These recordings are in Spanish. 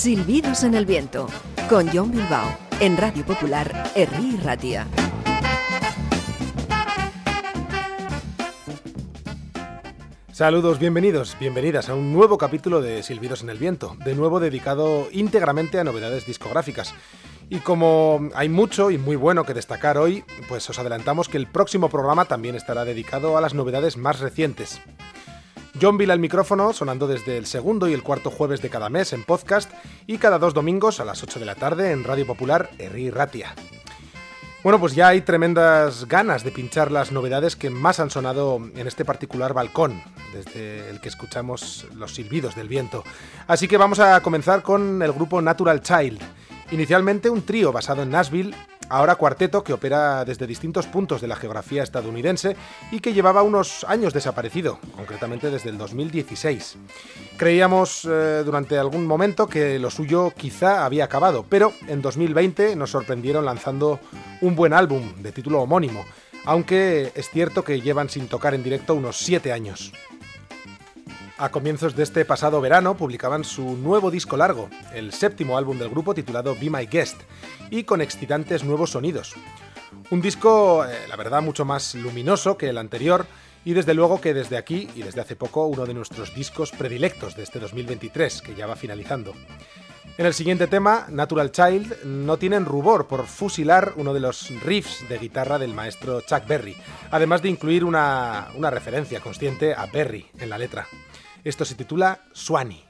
Silbidos en el viento, con John Bilbao, en Radio Popular, Herri Ratia. Saludos, bienvenidos, bienvenidas a un nuevo capítulo de Silbidos en el Viento, de nuevo dedicado íntegramente a novedades discográficas. Y como hay mucho y muy bueno que destacar hoy, pues os adelantamos que el próximo programa también estará dedicado a las novedades más recientes. John Bill al micrófono, sonando desde el segundo y el cuarto jueves de cada mes en podcast y cada dos domingos a las 8 de la tarde en Radio Popular Erri Ratia. Bueno, pues ya hay tremendas ganas de pinchar las novedades que más han sonado en este particular balcón, desde el que escuchamos los silbidos del viento. Así que vamos a comenzar con el grupo Natural Child. Inicialmente un trío basado en Nashville, ahora cuarteto que opera desde distintos puntos de la geografía estadounidense y que llevaba unos años desaparecido, concretamente desde el 2016. Creíamos eh, durante algún momento que lo suyo quizá había acabado, pero en 2020 nos sorprendieron lanzando un buen álbum de título homónimo, aunque es cierto que llevan sin tocar en directo unos 7 años. A comienzos de este pasado verano publicaban su nuevo disco largo, el séptimo álbum del grupo titulado Be My Guest, y con excitantes nuevos sonidos. Un disco, eh, la verdad, mucho más luminoso que el anterior, y desde luego que desde aquí y desde hace poco uno de nuestros discos predilectos de este 2023, que ya va finalizando. En el siguiente tema, Natural Child, no tienen rubor por fusilar uno de los riffs de guitarra del maestro Chuck Berry, además de incluir una, una referencia consciente a Berry en la letra. Esto se titula Swanee.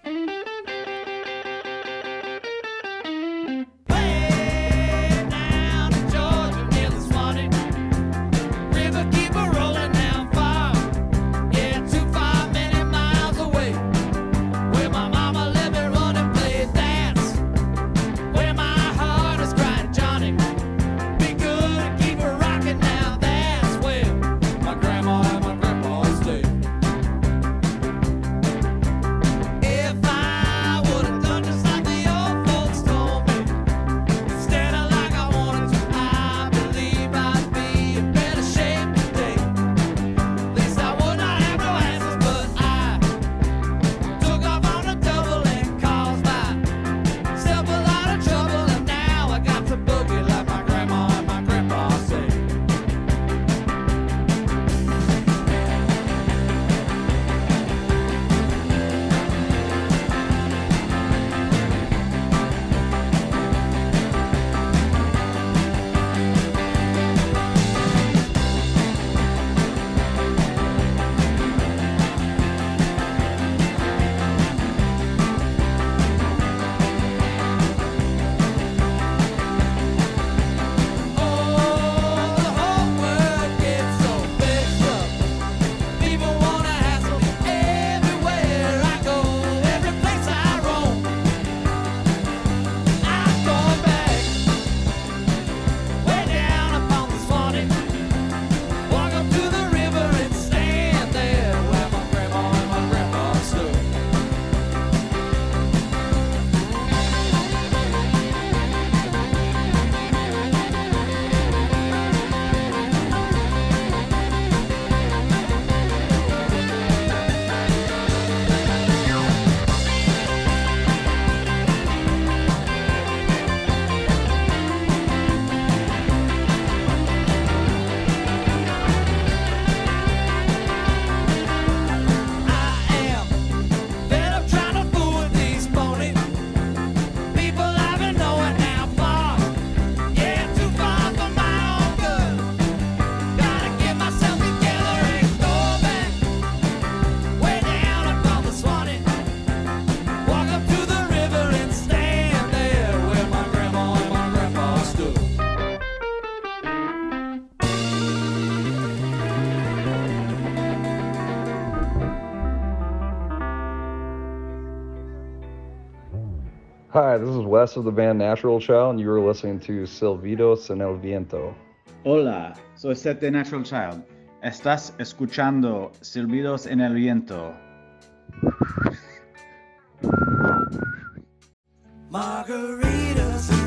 Hi, this is Wes of the band Natural Child, and you are listening to Silvidos en el Viento. Hola, soy Seth de Natural Child. Estás escuchando Silbidos en el Viento. Margaritas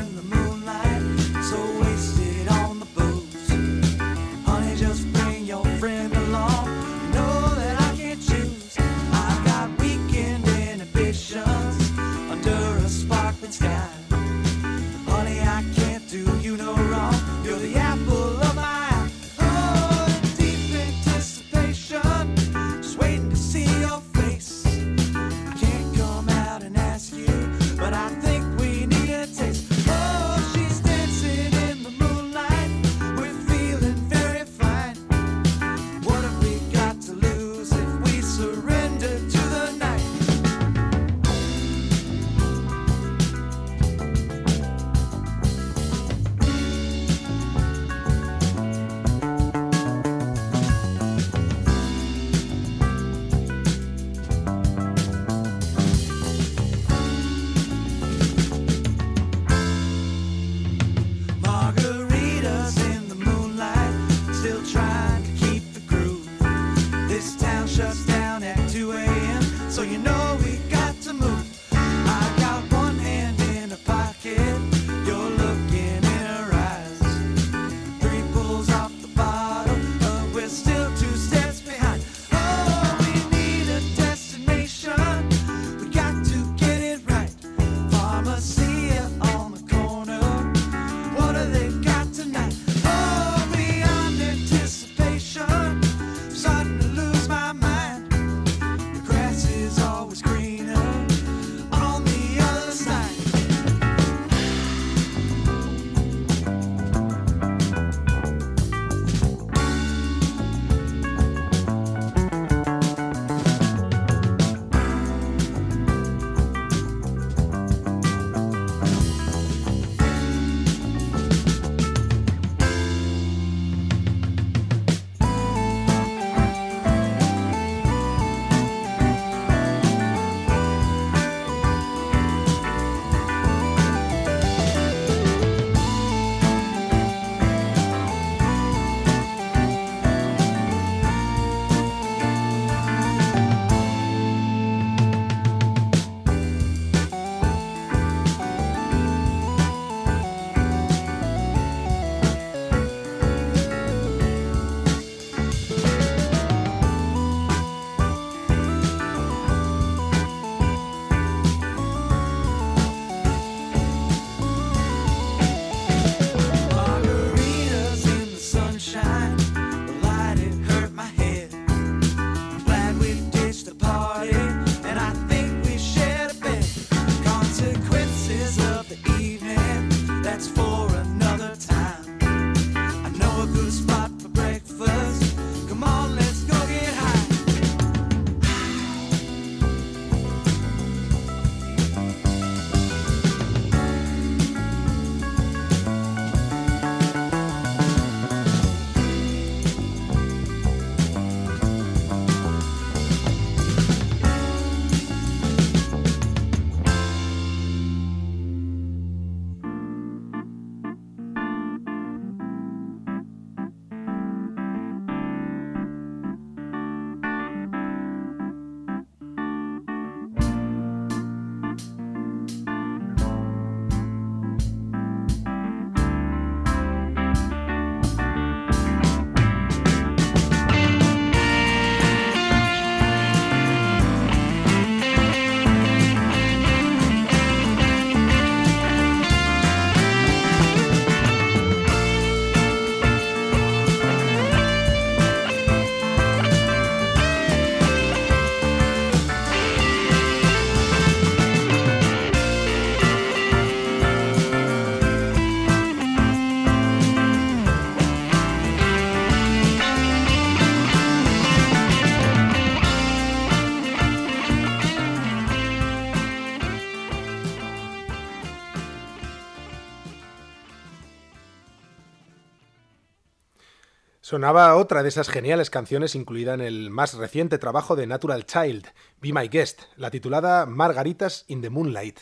Sonaba otra de esas geniales canciones incluida en el más reciente trabajo de Natural Child, Be My Guest, la titulada Margaritas in the Moonlight.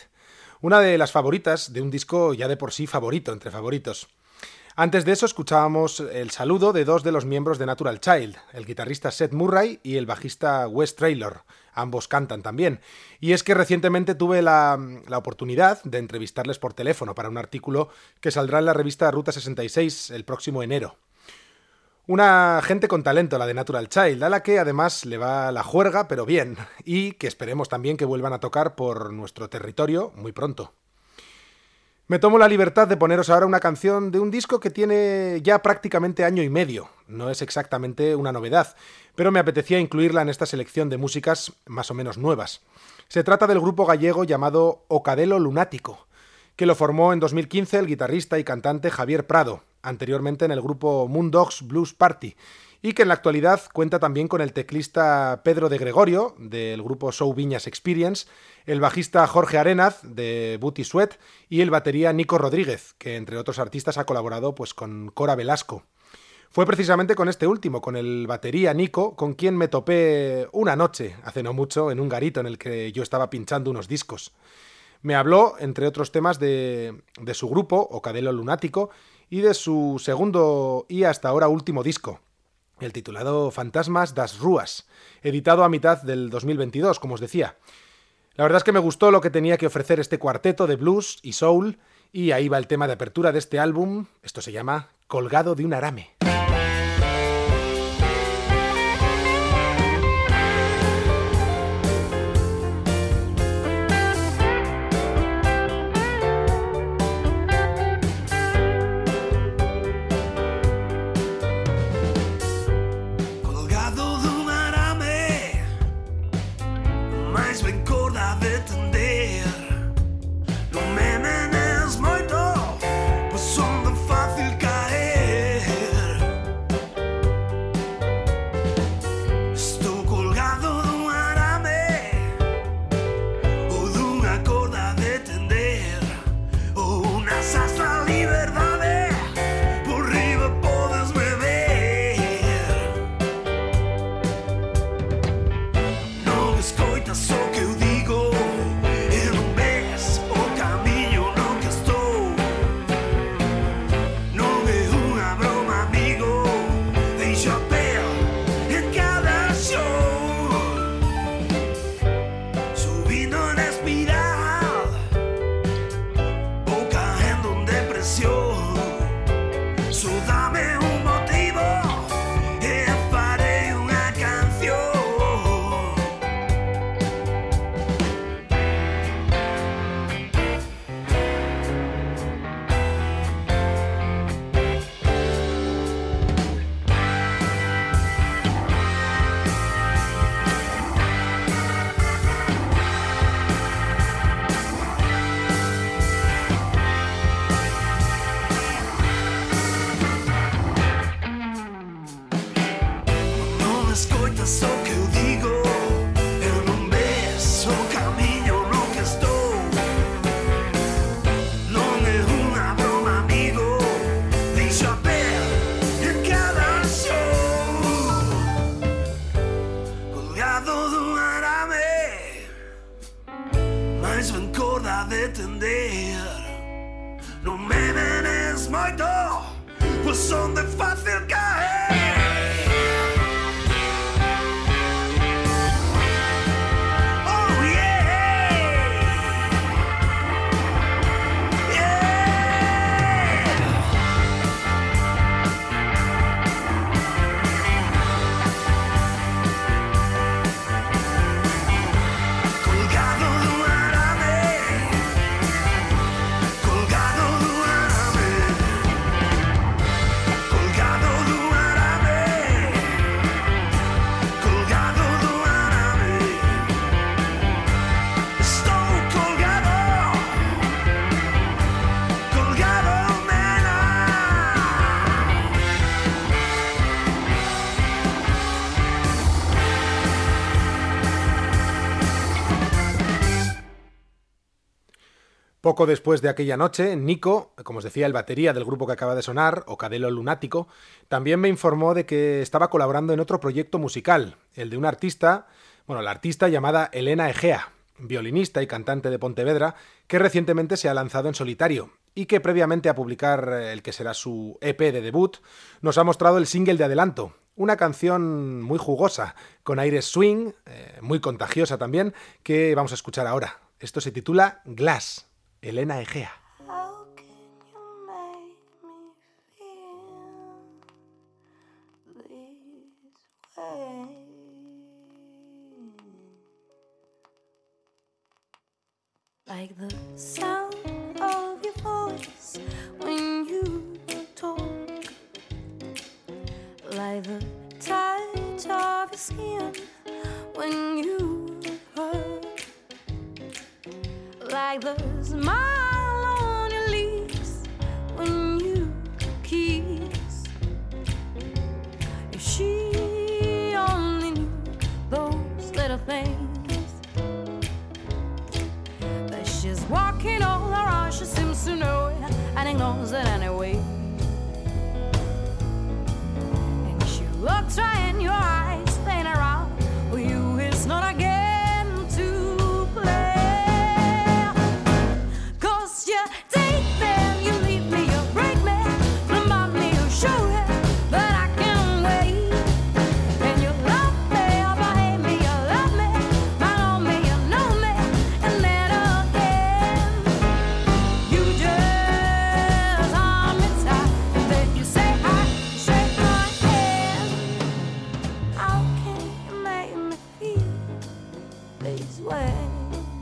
Una de las favoritas de un disco ya de por sí favorito entre favoritos. Antes de eso escuchábamos el saludo de dos de los miembros de Natural Child, el guitarrista Seth Murray y el bajista Wes Traylor, ambos cantan también. Y es que recientemente tuve la, la, oportunidad de entrevistarles por teléfono para un artículo que saldrá en la revista Ruta 66 el próximo enero. Una gente con talento, la de Natural Child, a la que además le va la juerga, pero bien, y que esperemos también que vuelvan a tocar por nuestro territorio muy pronto. Me tomo la libertad de poneros ahora una canción de un disco que tiene ya prácticamente año y medio. No es exactamente una novedad, pero me apetecía incluirla en esta selección de músicas más o menos nuevas. Se trata del grupo gallego llamado Ocadelo Lunático, que lo formó en 2015 el guitarrista y cantante Javier Prado, anteriormente en el grupo Moondogs Blues Party, y que en la actualidad cuenta también con el teclista Pedro de Gregorio, del grupo Show Viñas Experience, el bajista Jorge Arenaz, de Booty Sweat, y el batería Nico Rodríguez, que entre otros artistas ha colaborado pues, con Cora Velasco. Fue precisamente con este último, con el batería Nico, con quien me topé una noche, hace no mucho, en un garito en el que yo estaba pinchando unos discos. Me habló, entre otros temas, de, de su grupo, Ocadelo Lunático, y de su segundo y hasta ahora último disco, el titulado Fantasmas das Ruas, editado a mitad del 2022, como os decía. La verdad es que me gustó lo que tenía que ofrecer este cuarteto de blues y soul, y ahí va el tema de apertura de este álbum, esto se llama Colgado de un arame. Poco después de aquella noche, Nico, como os decía, el batería del grupo que acaba de sonar, Ocadelo Lunático, también me informó de que estaba colaborando en otro proyecto musical, el de una artista, bueno, la artista llamada Elena Egea, violinista y cantante de Pontevedra, que recientemente se ha lanzado en solitario y que previamente a publicar eh, el que será su EP de debut, nos ha mostrado el single de adelanto, una canción muy jugosa, con aire swing, eh, muy contagiosa también, que vamos a escuchar ahora. Esto se titula Glass. Elena Egea. Like the sound of your voice when you talk, like the touch of your skin when you like the smile on your lips when you kiss. If she only knew those little things, that she's walking all around, she seems to know it and ignores it anyway. And she looks right in your eyes. 对。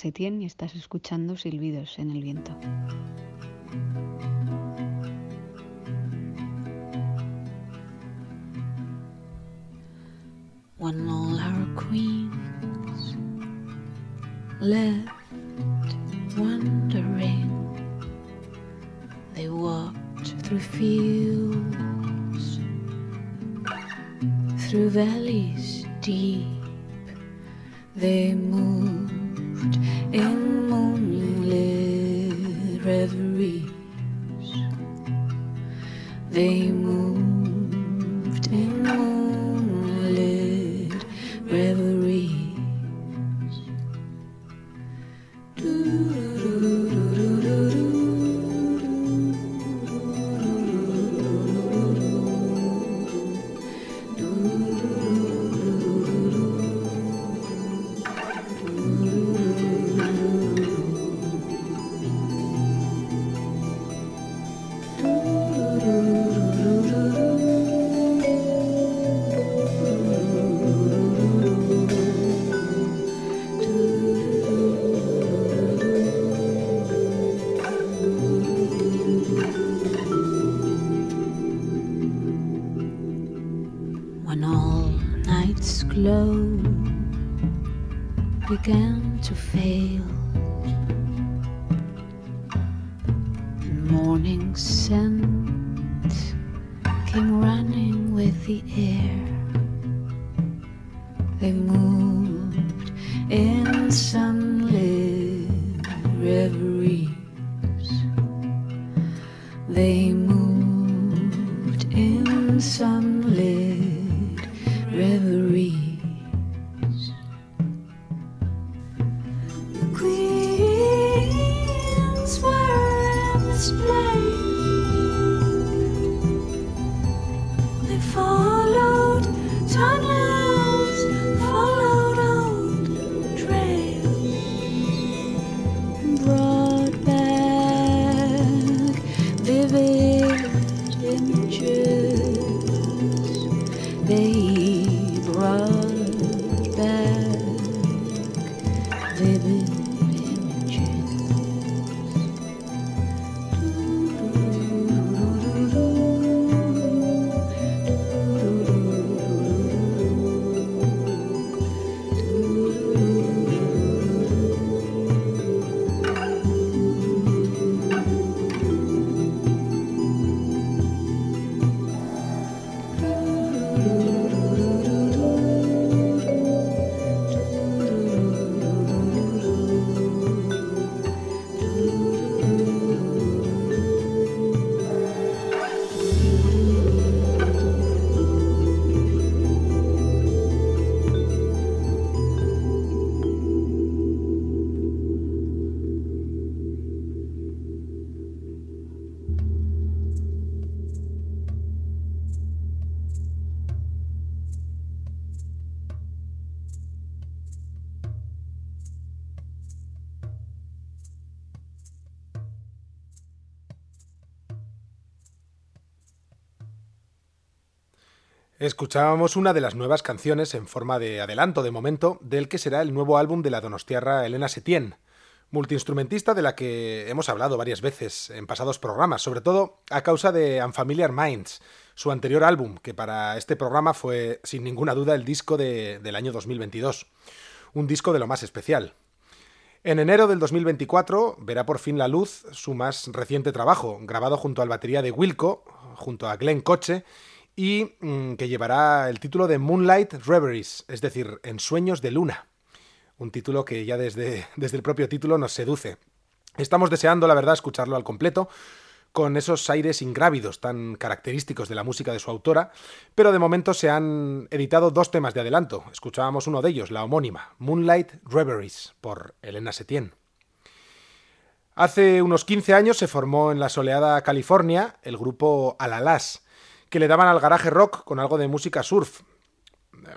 Tomás Etienne y estás escuchando Silbidos en el Viento. When all our queens left wandering, they walked through fields, through valleys deep, they moved. bathed in moonlit reveries. They move. again. Escuchábamos una de las nuevas canciones en forma de adelanto de momento del que será el nuevo álbum de la donostiarra Elena Setién, multiinstrumentista de la que hemos hablado varias veces en pasados programas, sobre todo a causa de Unfamiliar Minds, su anterior álbum, que para este programa fue sin ninguna duda el disco de- del año 2022, un disco de lo más especial. En enero del 2024 verá por fin la luz su más reciente trabajo, grabado junto al batería de Wilco, junto a Glenn Coche, y mm, que llevará el título de Moonlight Reveries, es decir, Ensueños de Luna. Un título que ya desde, desde el propio título nos seduce. Estamos deseando, la verdad, escucharlo al completo, con esos aires ingrávidos tan característicos de la música de su autora, pero de momento se han editado dos temas de adelanto. Escuchábamos uno de ellos, la homónima, Moonlight Reveries, por Elena Setién. Hace unos 15 años se formó en la soleada California el grupo Alalas, que le daban al garaje rock con algo de música surf.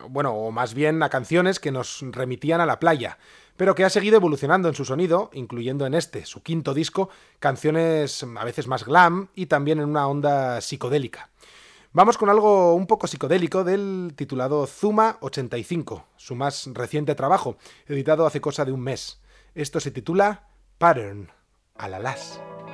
Bueno, o más bien a canciones que nos remitían a la playa, pero que ha seguido evolucionando en su sonido, incluyendo en este, su quinto disco, canciones a veces más glam y también en una onda psicodélica. Vamos con algo un poco psicodélico del titulado Zuma 85, su más reciente trabajo, editado hace cosa de un mes. Esto se titula Pattern, Alalas. Thank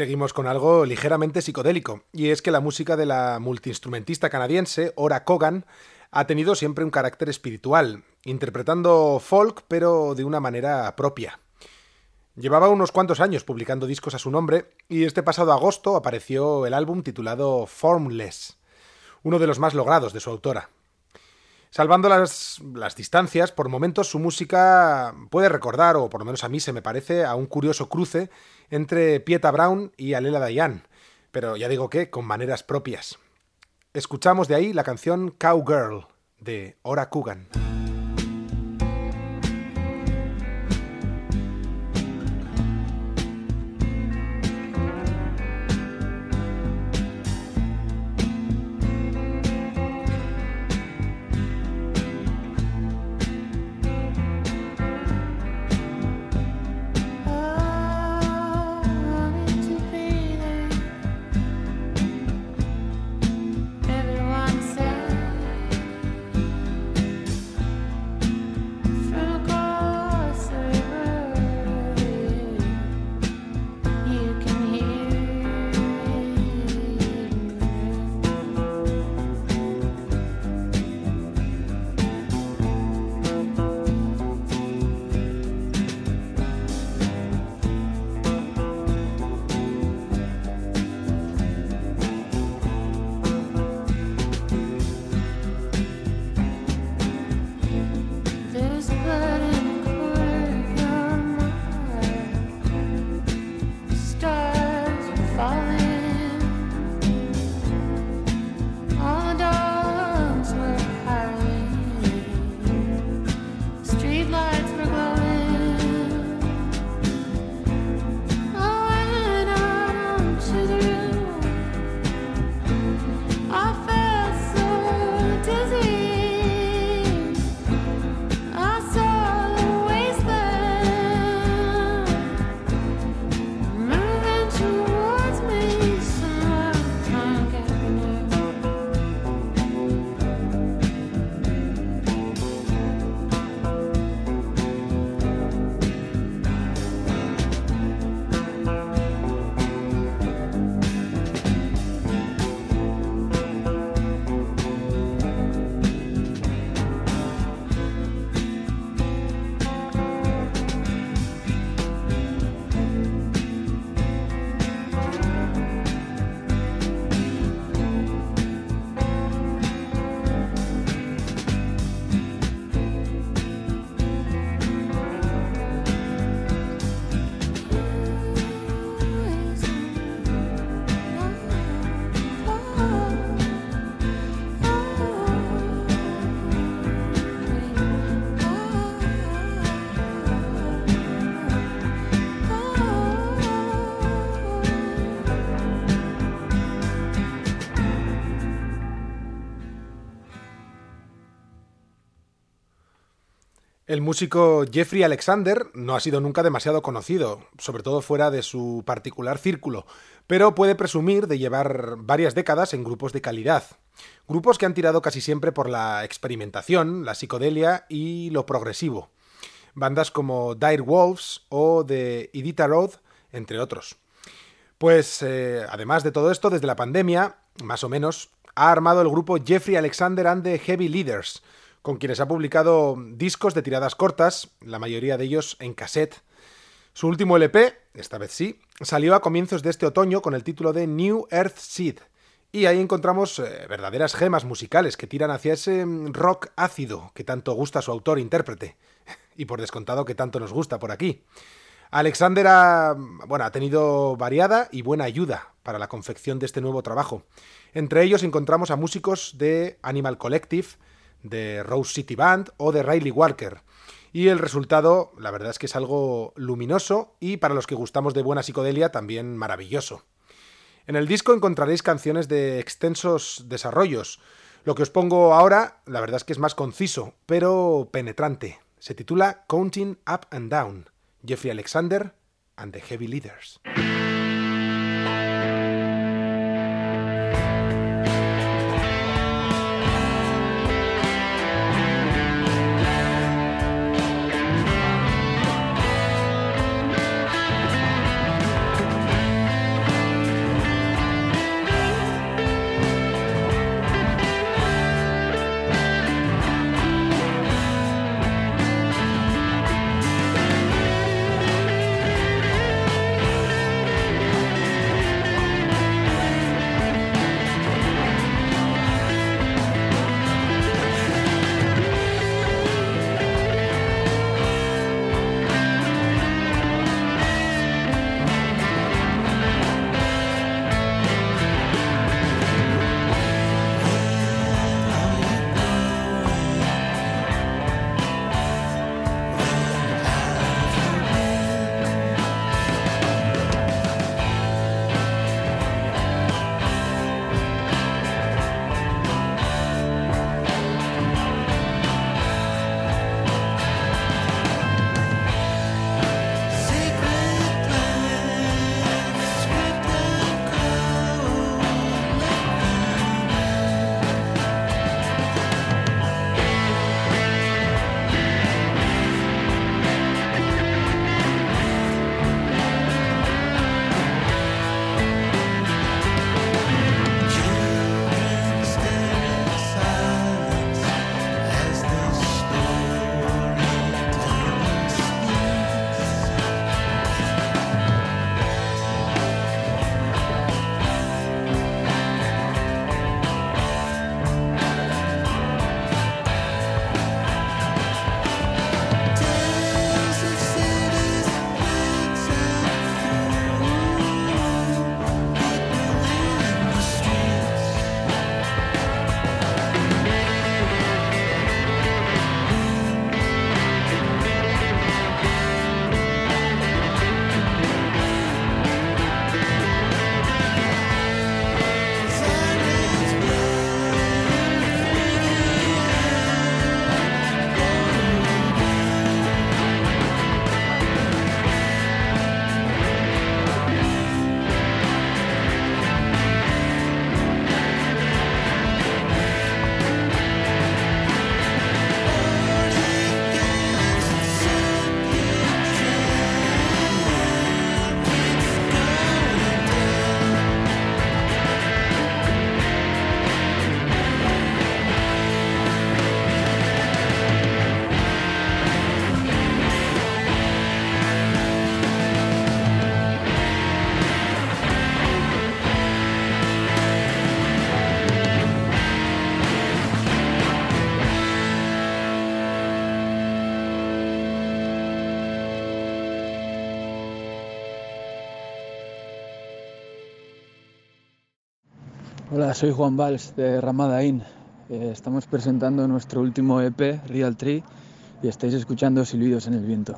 Seguimos con algo ligeramente psicodélico, y es que la música de la multiinstrumentista canadiense Ora Kogan ha tenido siempre un carácter espiritual, interpretando folk pero de una manera propia. Llevaba unos cuantos años publicando discos a su nombre y este pasado agosto apareció el álbum titulado Formless, uno de los más logrados de su autora. Salvando las, las, distancias, por momentos su música puede recordar, o por lo menos a mí se me parece, a un curioso cruce entre Pieta Brown y Alela Dayan, pero ya digo que con maneras propias. Escuchamos de ahí la canción Cowgirl de Ora Kugan. El músico Jeffrey Alexander no ha sido nunca demasiado conocido, sobre todo fuera de su particular círculo, pero puede presumir de llevar varias décadas en grupos de calidad. Grupos que han tirado casi siempre por la experimentación, la psicodelia y lo progresivo. Bandas como Dire Wolves o de Idita Road, entre otros. Pues eh, además de todo esto, desde la pandemia, más o menos, ha armado el grupo Jeffrey Alexander and the Heavy Leaders, con quienes ha publicado discos de tiradas cortas, la mayoría de ellos en cassette. Su último LP, esta vez sí, salió a comienzos de este otoño con el título de New Earth Seed, y ahí encontramos eh, verdaderas gemas musicales que tiran hacia ese rock ácido que tanto gusta su autor-intérprete, y por descontado que tanto nos gusta por aquí. Alexander bueno, ha tenido variada y buena ayuda para la confección de este nuevo trabajo. Entre ellos encontramos a músicos de Animal Collective, de Rose City Band o de Riley Walker. Y el resultado, la verdad es que es algo luminoso y para los que gustamos de buena psicodelia también maravilloso. En el disco encontraréis canciones de extensos desarrollos. Lo que os pongo ahora, la verdad es que es más conciso, pero penetrante. Se titula Counting Up and Down. Jeffrey Alexander and the Heavy Leaders. soy Juan Valls de Ramada Inn. Eh, estamos presentando nuestro último EP, Real Tree, y estáis escuchando Silbidos en el Viento.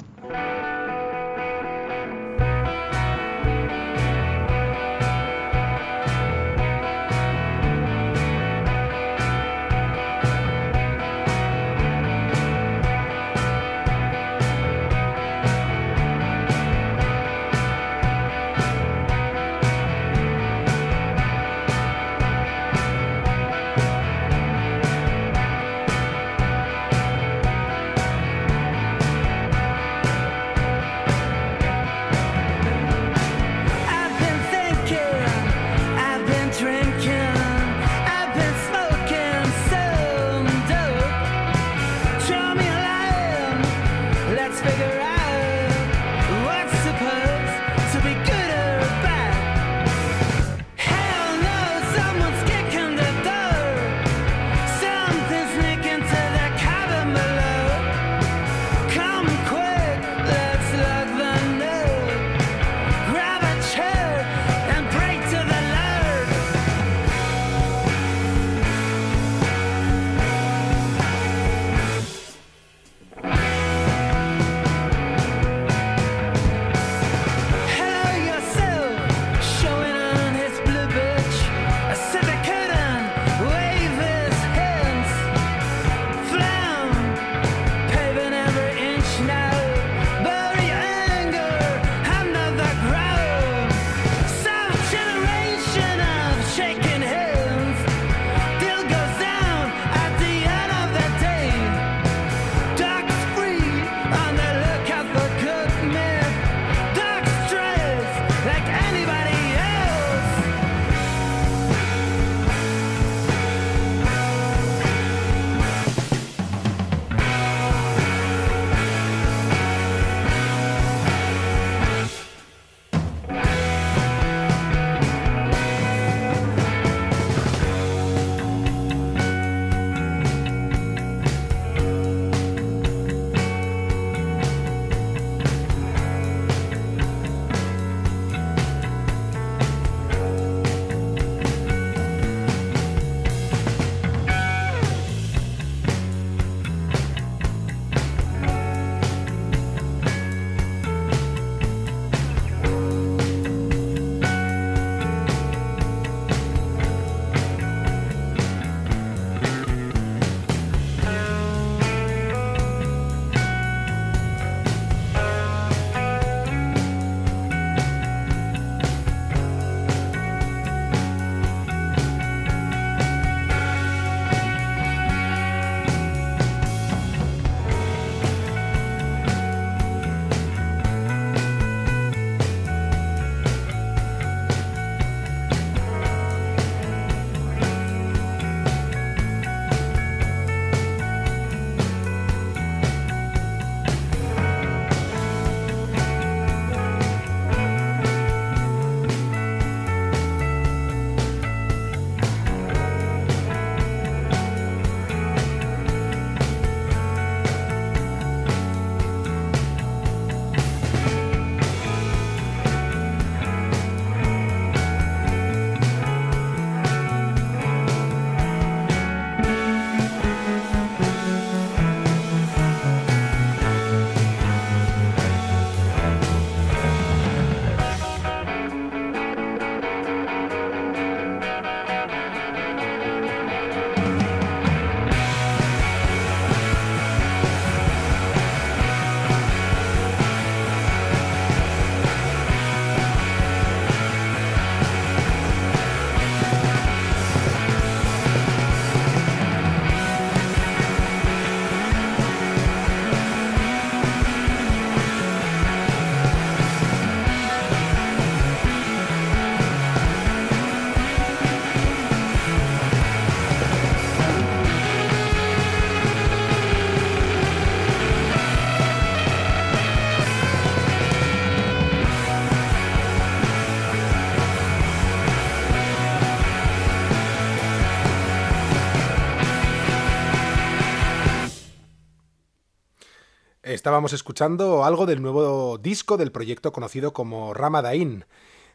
estábamos escuchando algo del nuevo disco del proyecto conocido como Ramadain,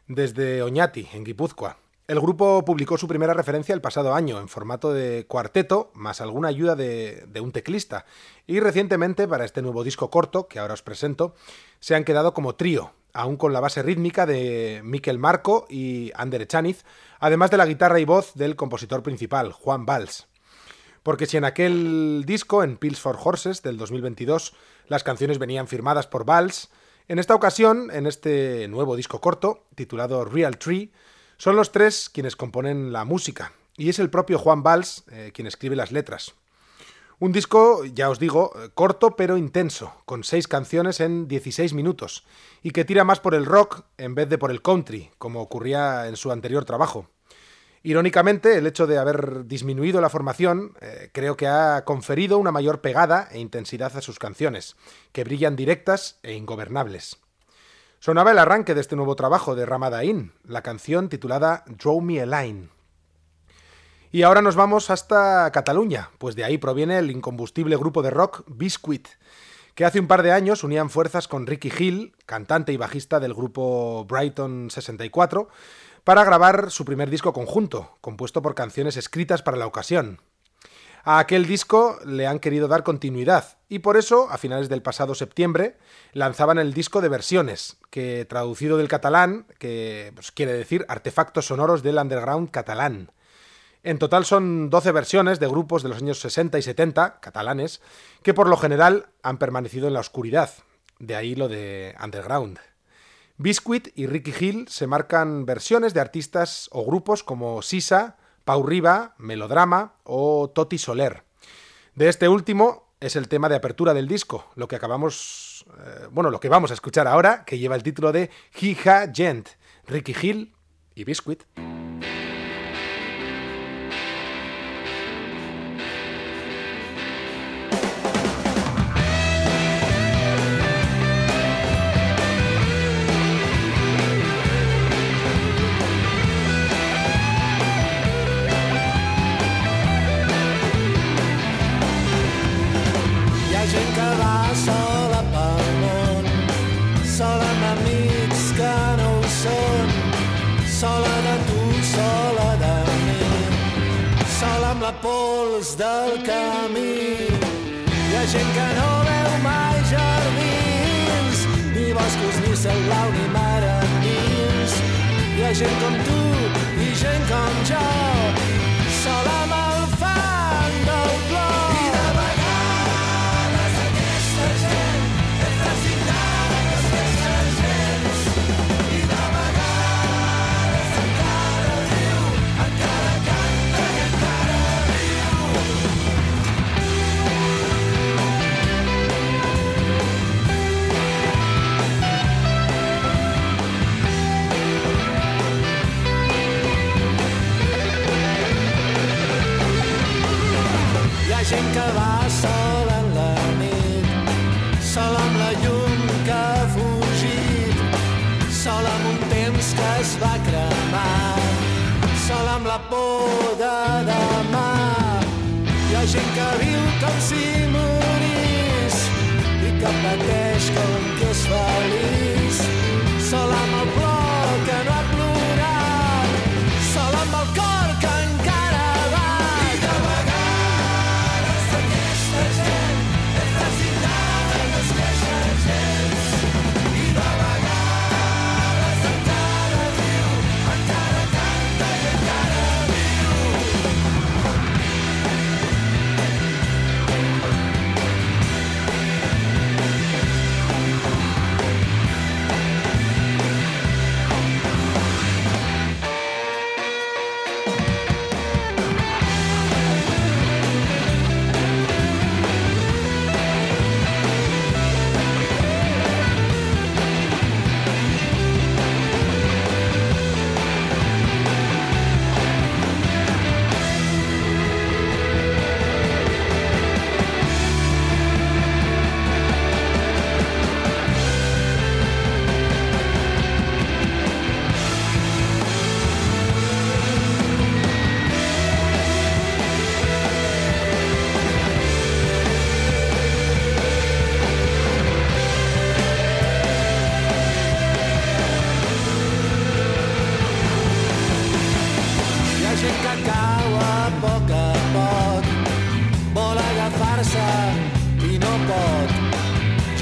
desde Oñati, en Guipúzcoa. El grupo publicó su primera referencia el pasado año, en formato de cuarteto, más alguna ayuda de, un teclista. Y recientemente, para este nuevo disco corto, que ahora os presento, se han quedado como trío, aún con la base rítmica de Miquel Marco y Ander Echaniz, además de la guitarra y voz del compositor principal, Juan Valls. Porque si en aquel disco, en Pills for Horses del 2022, las canciones venían firmadas por Valls, en esta ocasión, en este nuevo disco corto, titulado Real Tree, son los tres quienes componen la música, y es el propio Juan Valls eh, quien escribe las letras. Un disco, ya os digo, corto pero intenso, con seis canciones en 16 minutos, y que tira más por el rock en vez de por el country, como ocurría en su anterior trabajo. Irónicamente, el hecho de haber disminuido la formación eh, creo que ha conferido una mayor pegada e intensidad a sus canciones, que brillan directas e ingobernables. Sonaba el arranque de este nuevo trabajo de Ramadain, la canción titulada Draw Me a Line. Y ahora nos vamos hasta Cataluña, pues de ahí proviene el incombustible grupo de rock Biscuit, que hace un par de años unían fuerzas con Ricky Hill, cantante y bajista del grupo Brighton 64, para grabar su primer disco conjunto, compuesto por canciones escritas para la ocasión. A aquel disco le han querido dar continuidad y por eso, a finales del pasado septiembre, lanzaban el disco de versiones, que traducido del catalán, que pues, quiere decir artefactos sonoros del underground catalán. En total son 12 versiones de grupos de los años 60 y 70, catalanes, que por lo general han permanecido en la oscuridad, de ahí lo de underground. Biscuit y Ricky Hill se marcan versiones de artistas o grupos como Sisa, Pau Riba, Melodrama o Toti Soler. De este último es el tema de apertura del disco, lo que acabamos, eh, bueno, lo que vamos a escuchar ahora, que lleva el título de Hija Gent, Ricky Hill y Biscuit.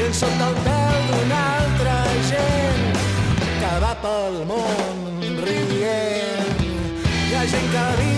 Viuen sota el pèl d'una altra gent que va pel món rient. Hi ha gent que viu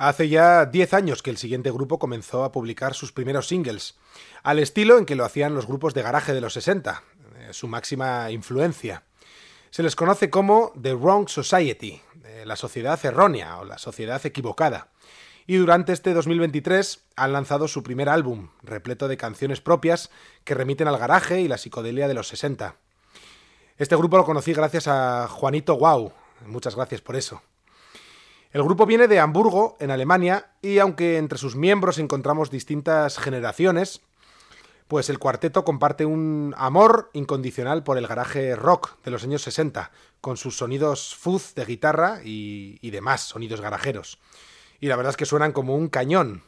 Hace ya 10 años que el siguiente grupo comenzó a publicar sus primeros singles, al estilo en que lo hacían los grupos de garaje de los 60, eh, su máxima influencia. Se les conoce como The Wrong Society, eh, la sociedad errónea o la sociedad equivocada. Y durante este 2023 han lanzado su primer álbum, repleto de canciones propias que remiten al garaje y la psicodelia de los 60. Este grupo lo conocí gracias a Juanito Wow. Muchas gracias por eso. El grupo viene de Hamburgo, en Alemania, y aunque entre sus miembros encontramos distintas generaciones, pues el cuarteto comparte un amor incondicional por el garaje rock de los años 60, con sus sonidos fuzz de guitarra y, y demás sonidos garajeros. Y la verdad es que suenan como un cañón.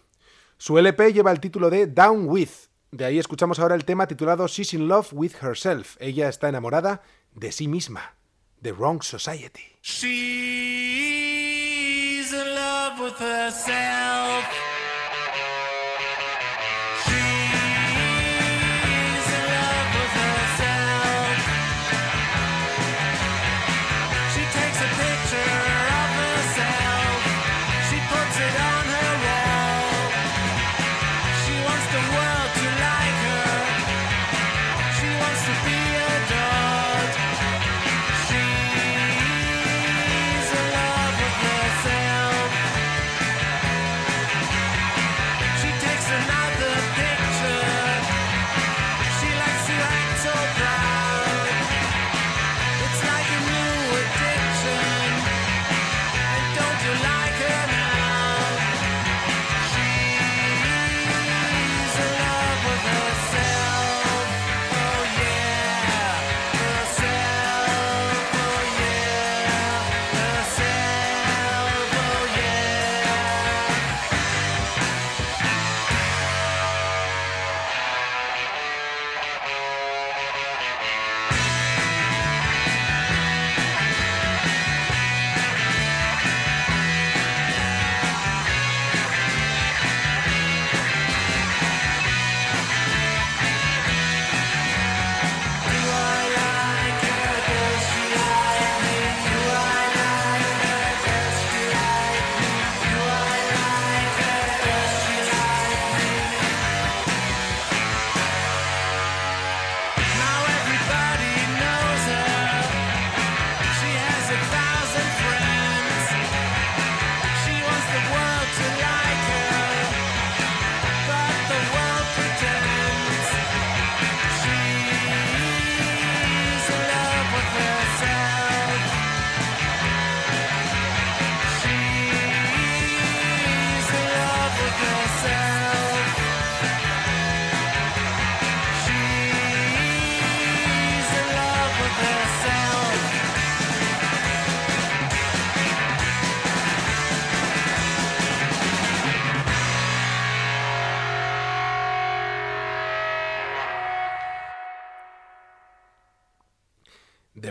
Su LP lleva el título de Down With. De ahí escuchamos ahora el tema titulado She's in Love with Herself. Ella está enamorada de sí misma. The Wrong Society. In love with herself.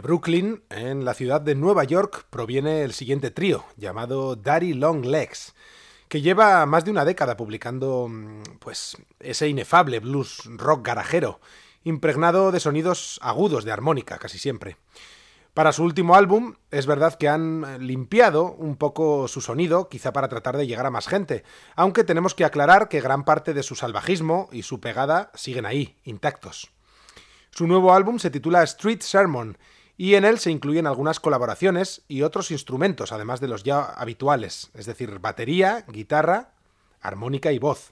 Brooklyn, en la ciudad de Nueva York, proviene el siguiente trío, llamado Daddy Long Legs, que lleva más de una década publicando mm, pues ese inefable blues rock garajero, impregnado de sonidos agudos de armónica casi siempre. Para su último álbum, es verdad que han limpiado un poco su sonido, quizá para tratar de llegar a más gente, aunque tenemos que aclarar que gran parte de su salvajismo y su pegada siguen ahí, intactos. Su nuevo álbum se titula Street Sermon y en él se incluyen algunas colaboraciones y otros instrumentos, además de los ya habituales, es decir, batería, guitarra, armónica y voz.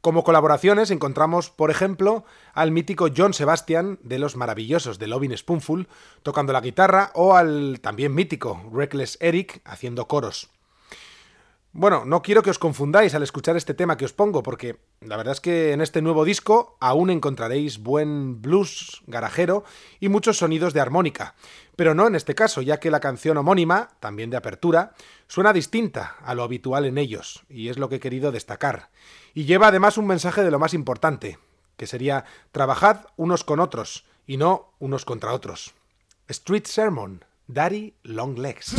Como colaboraciones encontramos, por ejemplo, al mítico John Sebastian de los maravillosos de Lovin' Spoonful tocando la guitarra o al también mítico Reckless Eric haciendo coros. Bueno, no quiero que os confundáis al escuchar este tema que os pongo, porque la verdad es que en este nuevo disco aún encontraréis buen blues garajero y muchos sonidos de armónica, pero no en este caso, ya que la canción homónima, también de apertura, suena distinta a lo habitual en ellos, y es lo que he querido destacar. Y lleva además un mensaje de lo más importante, que sería trabajad unos con otros y no unos contra otros. Street Sermon, Daddy Long Legs.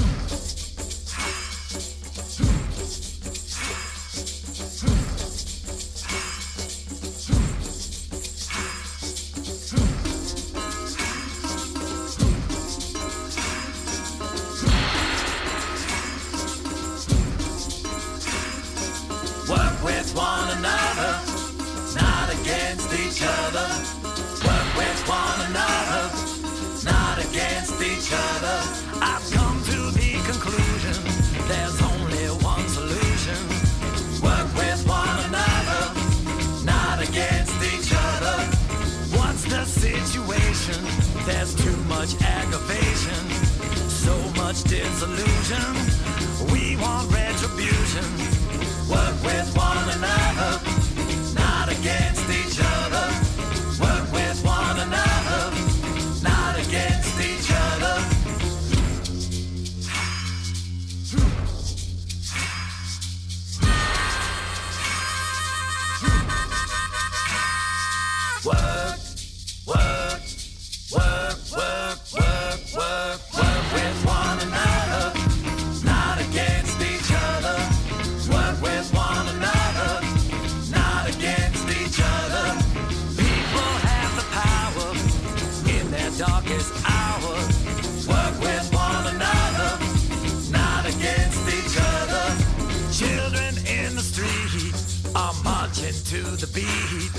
To the beat.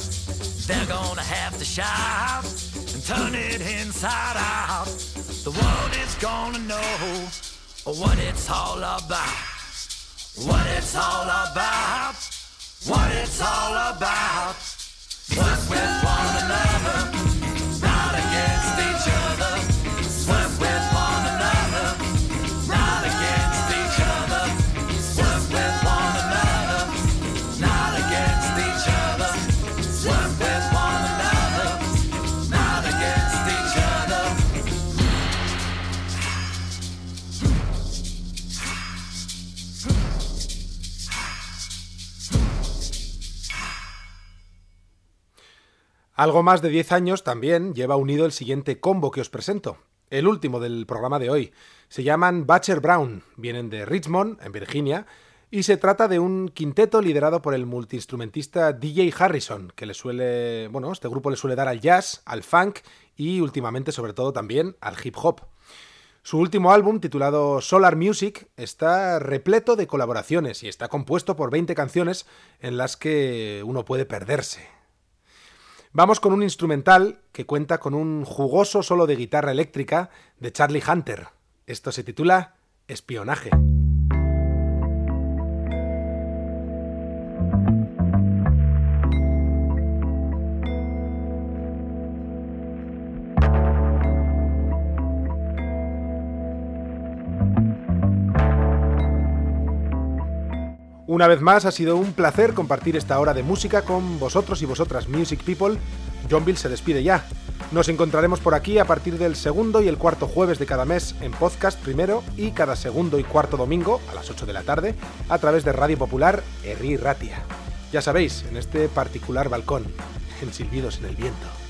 They're gonna have to shout and turn it inside out. The world is gonna know what it's all about. What it's all about. What it's all about. Work with Algo más de 10 años también lleva unido el siguiente combo que os presento, el último del programa de hoy. Se llaman Butcher Brown, vienen de Richmond, en Virginia, y se trata de un quinteto liderado por el multiinstrumentista DJ Harrison, que le suele, bueno, este grupo le suele dar al jazz, al funk y últimamente sobre todo también al hip hop. Su último álbum, titulado Solar Music, está repleto de colaboraciones y está compuesto por 20 canciones en las que uno puede perderse. Vamos con un instrumental que cuenta con un jugoso solo de guitarra eléctrica de Charlie Hunter. Esto se titula Espionaje. Una vez más ha sido un placer compartir esta hora de música con vosotros y vosotras, Music People. John Bill se despide ya. Nos encontraremos por aquí a partir del segundo y el cuarto jueves de cada mes en podcast primero y cada segundo y cuarto domingo a las 8 de la tarde a través de Radio Popular Herri Ratia. Ya sabéis, en este particular balcón, en Silbidos en el Viento.